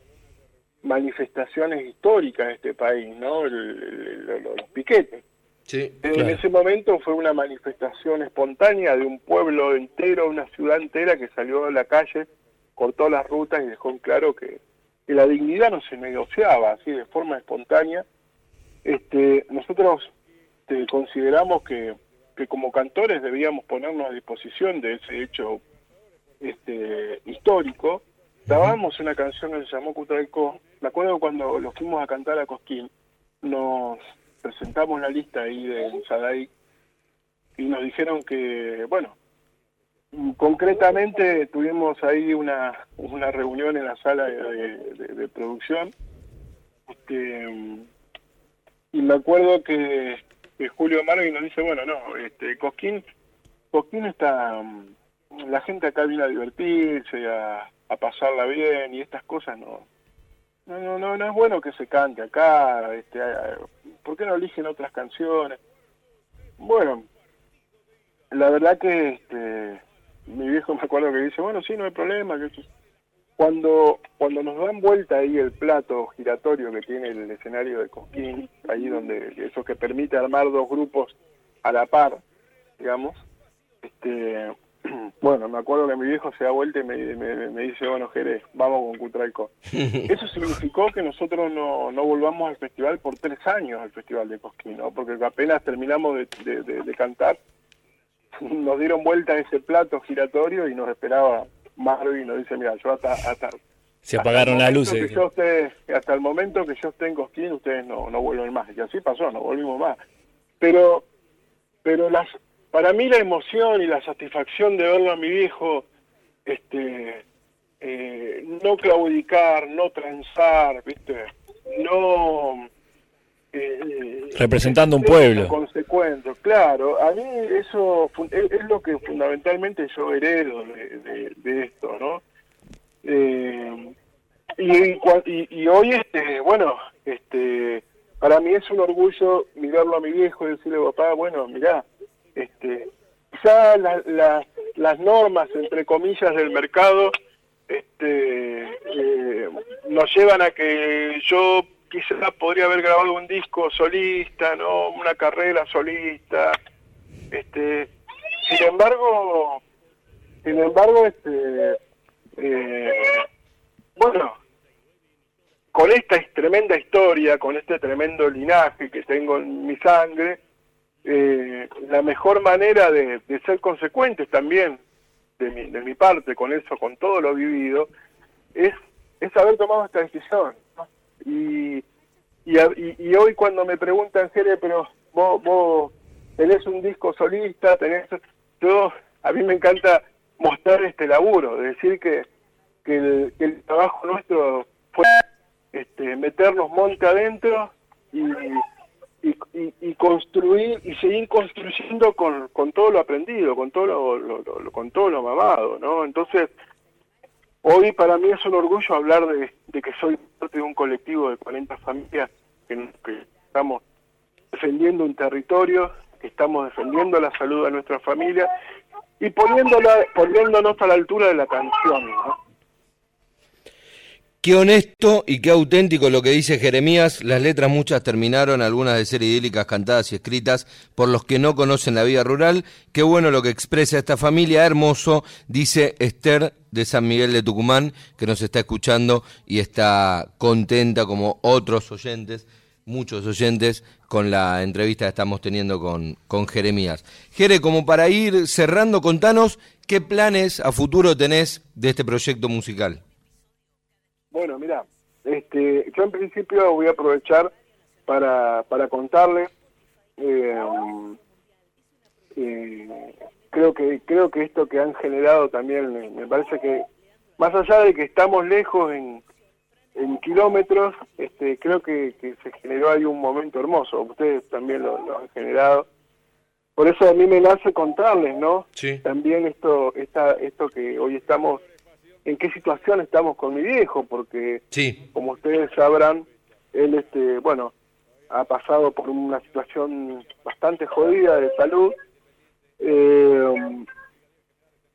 manifestaciones históricas de este país, ¿no? El- el- el- los piquetes. Sí. En ese momento fue una manifestación espontánea de un pueblo entero, una ciudad entera que salió a la calle, cortó las rutas y dejó en claro que, que la dignidad no se negociaba así de forma espontánea. Este, nosotros este, consideramos que, que como cantores debíamos ponernos a disposición de ese hecho este, histórico. Grabamos una canción que se llamó Cutralcó. Me acuerdo cuando lo fuimos a cantar a Cosquín, nos presentamos la lista ahí de Sadaic y nos dijeron que, bueno, concretamente tuvimos ahí una, una reunión en la sala de, producción este, y me acuerdo que, Julio Marvin nos dice, bueno, no, este, Cosquín, Cosquín está, la gente acá viene a divertirse, a, a pasarla bien y estas cosas no, no, no, no, no es bueno que se cante acá, este, ¿por qué no eligen otras canciones? Bueno, la verdad que este, mi viejo me acuerdo que dice, bueno, sí, no hay problema. que Cuando, cuando nos dan vuelta ahí el plato giratorio que tiene el escenario de Cosquín, ahí donde eso que permite armar dos grupos a la par, digamos, este, bueno, me acuerdo que mi viejo se da vuelta y me, me- me dice, bueno, Jerez, vamos con Cutralco. Eso significó que nosotros no, no volvamos al festival por tres años, al festival de Cosquín, ¿no? Porque apenas terminamos de, de- de- de cantar, nos dieron vuelta ese plato giratorio y nos esperaba Marvin y nos dice, mira, yo hasta... hasta Se apagaron las luces. que yo esté- hasta el momento que yo esté en Cosquín, ustedes no, no vuelven más. Y así pasó, no volvimos más. Pero, pero las, para mí la emoción y la satisfacción de verlo a mi viejo, este, eh, no claudicar, no transar, ¿viste? No... eh, Representando un pueblo. Consecuente, claro. A mí eso es, es lo que fundamentalmente yo heredo de, de- de esto, ¿no? Eh, y hoy, este, bueno, este, para mí es un orgullo mirarlo a mi viejo y decirle, papá, bueno, mirá, este, quizá la- la- las normas, entre comillas, del mercado este, eh, nos llevan a que yo podría haber grabado un disco solista, ¿no? Una carrera solista. Este, sin embargo, sin embargo, este, eh, bueno, con esta tremenda historia, con este tremendo linaje que tengo en mi sangre, eh, la mejor manera de, ser consecuentes también de mi, de mi parte con eso, con todo lo vivido, es, es haber tomado esta decisión. Y, y, y, hoy cuando me preguntan, Jere, pero vos, vos tenés un disco solista, tenés... Yo, a mí me encanta mostrar este laburo, decir que, que, el, trabajo nuestro fue este, meternos monte adentro y, y, construir y seguir construyendo con, con todo lo aprendido, con todo lo, con todo lo mamado, ¿no? Entonces, hoy para mí es un orgullo hablar de, que soy parte de un colectivo de 40 familias que, que estamos defendiendo un territorio, que estamos defendiendo la salud de nuestra familia y poniéndola, poniéndonos a la altura de la canción, ¿no? Qué honesto y qué auténtico lo que dice Jeremías. Las letras muchas terminaron, algunas de ser idílicas cantadas y escritas por los que no conocen la vida rural. Qué bueno lo que expresa esta familia, hermoso, dice Esther de San Miguel de Tucumán, que nos está escuchando y está contenta como otros oyentes, muchos oyentes, con la entrevista que estamos teniendo con, con Jeremías. Jere, como para ir cerrando, contanos qué planes a futuro tenés de este proyecto musical. Bueno, mira, este, yo en principio voy a aprovechar para, para contarle. Eh, eh, creo que creo que esto que han generado también me, parece que más allá de que estamos lejos en, en kilómetros, este, creo que, se generó ahí un momento hermoso. Ustedes también lo, lo, han generado. Por eso a mí me nace contarles, ¿no? Sí. También esto, esta, esto que hoy estamos en qué situación estamos con mi viejo, porque como ustedes sabrán, él, este, bueno, ha pasado por una situación bastante jodida de salud. Eh,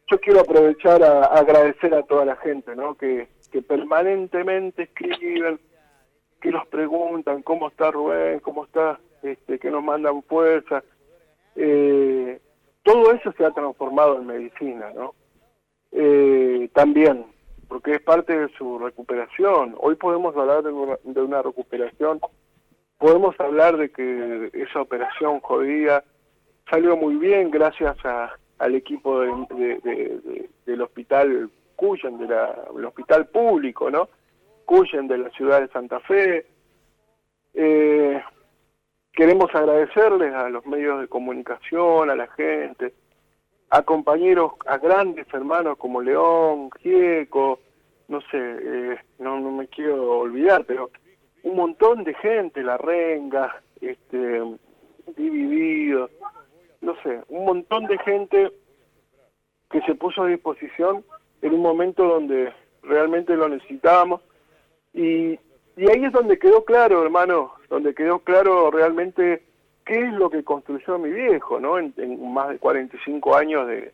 yo quiero aprovechar a, agradecer a toda la gente, ¿no? Que, que permanentemente escriben, que nos preguntan cómo está Rubén, cómo está, este, que nos mandan fuerza. Eh, todo eso se ha transformado en medicina, ¿no? Eh, también, porque es parte de su recuperación. Hoy podemos hablar de una, recuperación, podemos hablar de que esa operación jodida salió muy bien gracias a, al equipo de, del hospital Cuyen, de del hospital público, ¿no? Cuyen de la ciudad de Santa Fe. Eh, queremos agradecerles a los medios de comunicación, a la gente, a compañeros, a grandes hermanos como León, Gieco, no sé, eh, no, me quiero olvidar, pero un montón de gente, La Renga, este, Dividido, no sé, un montón de gente que se puso a disposición en un momento donde realmente lo necesitábamos. Y, y ahí es donde quedó claro, hermano, donde quedó claro realmente qué es lo que construyó mi viejo, ¿no? En, más de 45 años de,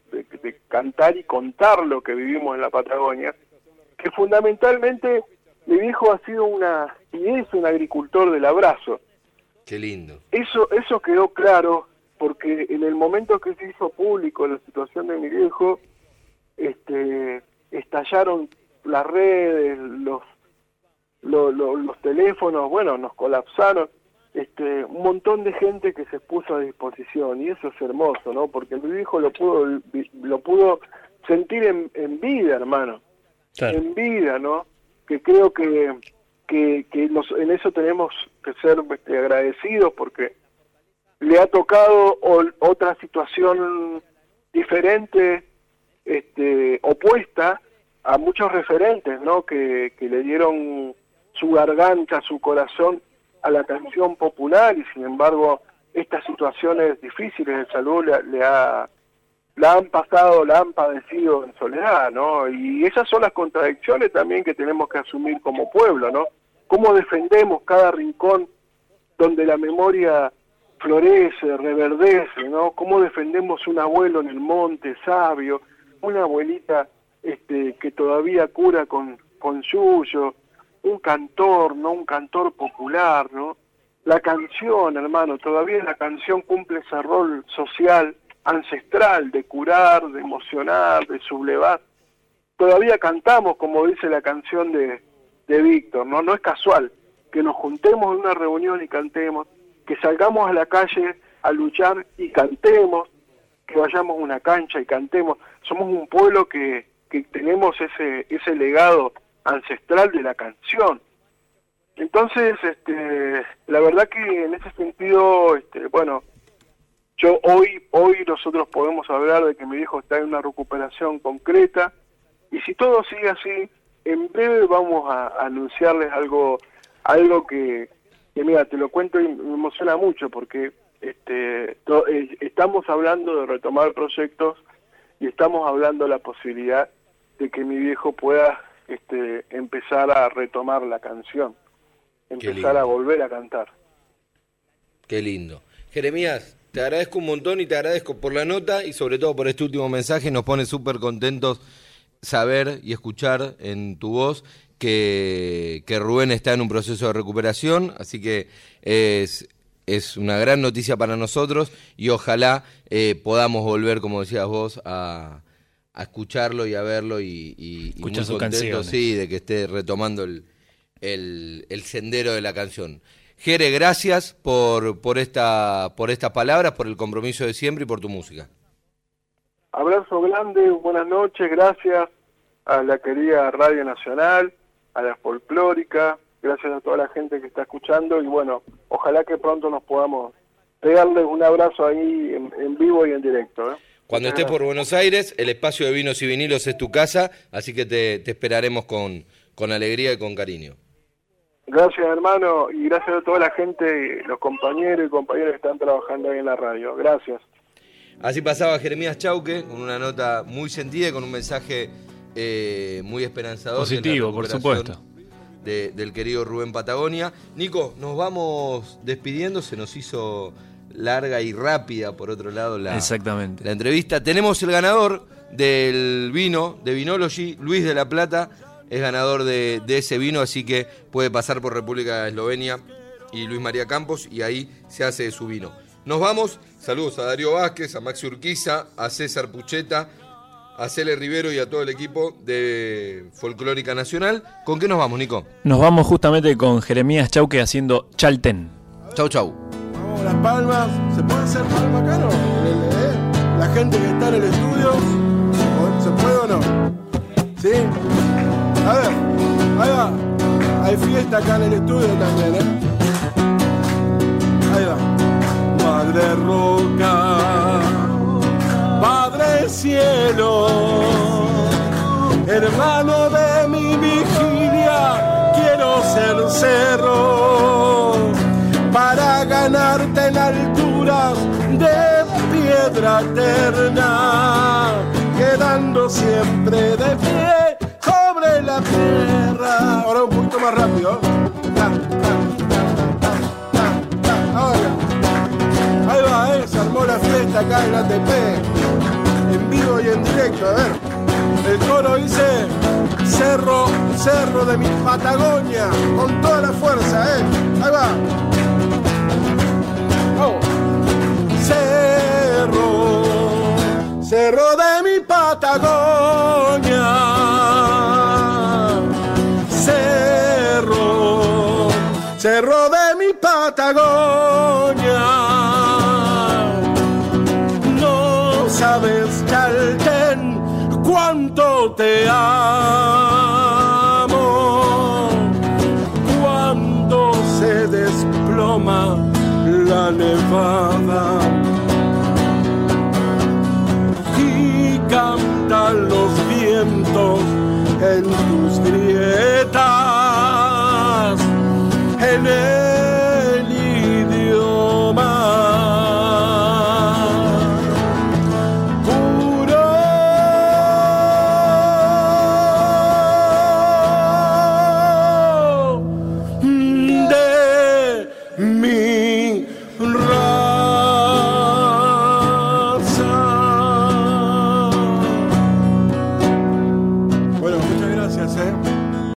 cantar y contar lo que vivimos en la Patagonia, que fundamentalmente mi viejo ha sido una y es un agricultor del abrazo. Qué lindo. Eso eso quedó claro porque en el momento que se hizo público la situación de mi viejo, este estallaron las redes, los los teléfonos, bueno, nos colapsaron este, un montón de gente que se puso a disposición y eso es hermoso, ¿no? Porque mi hijo lo pudo lo pudo sentir en, en vida, hermano, en vida, ¿no? Que creo que que, que en eso tenemos que ser este, agradecidos porque le ha tocado otra situación diferente, este, opuesta a muchos referentes, ¿no? Que, que le dieron su garganta, su corazón a la canción popular y sin embargo estas situaciones difíciles de salud le, ha, la han pasado, la han padecido en soledad, ¿no? Y esas son las contradicciones también que tenemos que asumir como pueblo, ¿no? Cómo defendemos cada rincón donde la memoria florece, reverdece, ¿no? Cómo defendemos un abuelo en el monte, sabio, una abuelita este, que todavía cura con, con suyo, un cantor, no un cantor popular, ¿no? La canción, hermano, todavía la canción cumple ese rol social ancestral de curar, de emocionar, de sublevar. Todavía cantamos, como dice la canción de, de Víctor, ¿no? No es casual que nos juntemos en una reunión y cantemos, que salgamos a la calle a luchar y cantemos, que vayamos a una cancha y cantemos. Somos un pueblo que, que tenemos ese, ese legado ancestral de la canción. Entonces, este, la verdad que en ese sentido, este, bueno, yo hoy, hoy nosotros podemos hablar de que mi viejo está en una recuperación concreta y si todo sigue así, en breve vamos a, anunciarles algo, algo que, que, mira, te lo cuento y me emociona mucho porque este, eh, estamos hablando de retomar proyectos y estamos hablando de la posibilidad de que mi viejo pueda este, empezar a retomar la canción, empezar a volver a cantar. Qué lindo. Jeremías, te agradezco un montón y te agradezco por la nota y sobre todo por este último mensaje. Nos pone súper contentos saber y escuchar en tu voz que, que, Rubén está en un proceso de recuperación, así que es, es una gran noticia para nosotros y ojalá eh, podamos volver, como decías vos, a, a escucharlo y a verlo y, y, Escuchar muy contento, sí, de que esté retomando el, el, el, sendero de la canción. Jere, gracias por, por, esta, por estas palabras, por el compromiso de siempre y por tu música. Abrazo grande, buenas noches, gracias a la querida Radio Nacional, a la folclórica, gracias a toda la gente que está escuchando y bueno, ojalá que pronto nos podamos pegarles un abrazo ahí en, en vivo y en directo. ¿eh? Cuando estés por Buenos Aires, el espacio de vinos y vinilos es tu casa, así que te, te esperaremos con, con alegría y con cariño. Gracias, hermano, y gracias a toda la gente, los compañeros y compañeras que están trabajando ahí en la radio. Gracias. Así pasaba Jeremías Chauque, con una nota muy sentida y con un mensaje eh, muy esperanzador. Positivo, por supuesto. De, del querido Rubén Patagonia. Nico, nos vamos despidiendo, se nos hizo larga y rápida, por otro lado, la, Exactamente. la entrevista. Tenemos el ganador del vino, de Vinology, Luis de la Plata, es ganador de, de, ese vino, así que puede pasar por República de Eslovenia y Luis María Campos, y ahí se hace su vino. Nos vamos, saludos a Darío Vázquez, a Maxi Urquiza, a César Pucheta, a Cele Rivero y a todo el equipo de Folclórica Nacional. ¿Con qué nos vamos, Nico? Nos vamos justamente con Jeremías Chauque haciendo Chalten. Chau, chau. Las palmas, ¿se puede hacer palma acá no? ¿Eh? La gente que está en el estudio, ¿se puede o no? ¿Sí? A ver, ahí va. Hay fiesta acá en el estudio también, ¿eh? Ahí va. Madre roca, Padre cielo, hermano de mi vigilia, quiero ser cerro piedra eterna, quedando siempre de pie sobre la tierra. Ahora un poquito más rápido. Ahí va, eh, se armó la fiesta acá en ATP, en vivo y en directo. A ver, el coro dice Cerro, Cerro de mi Patagonia, con toda la fuerza, ¿eh? Ahí va. Cerro de mi Patagonia. Cerro, cerro de mi Patagonia. No sabes, Chalten, cuánto te amo. Cuando se desploma la nevada en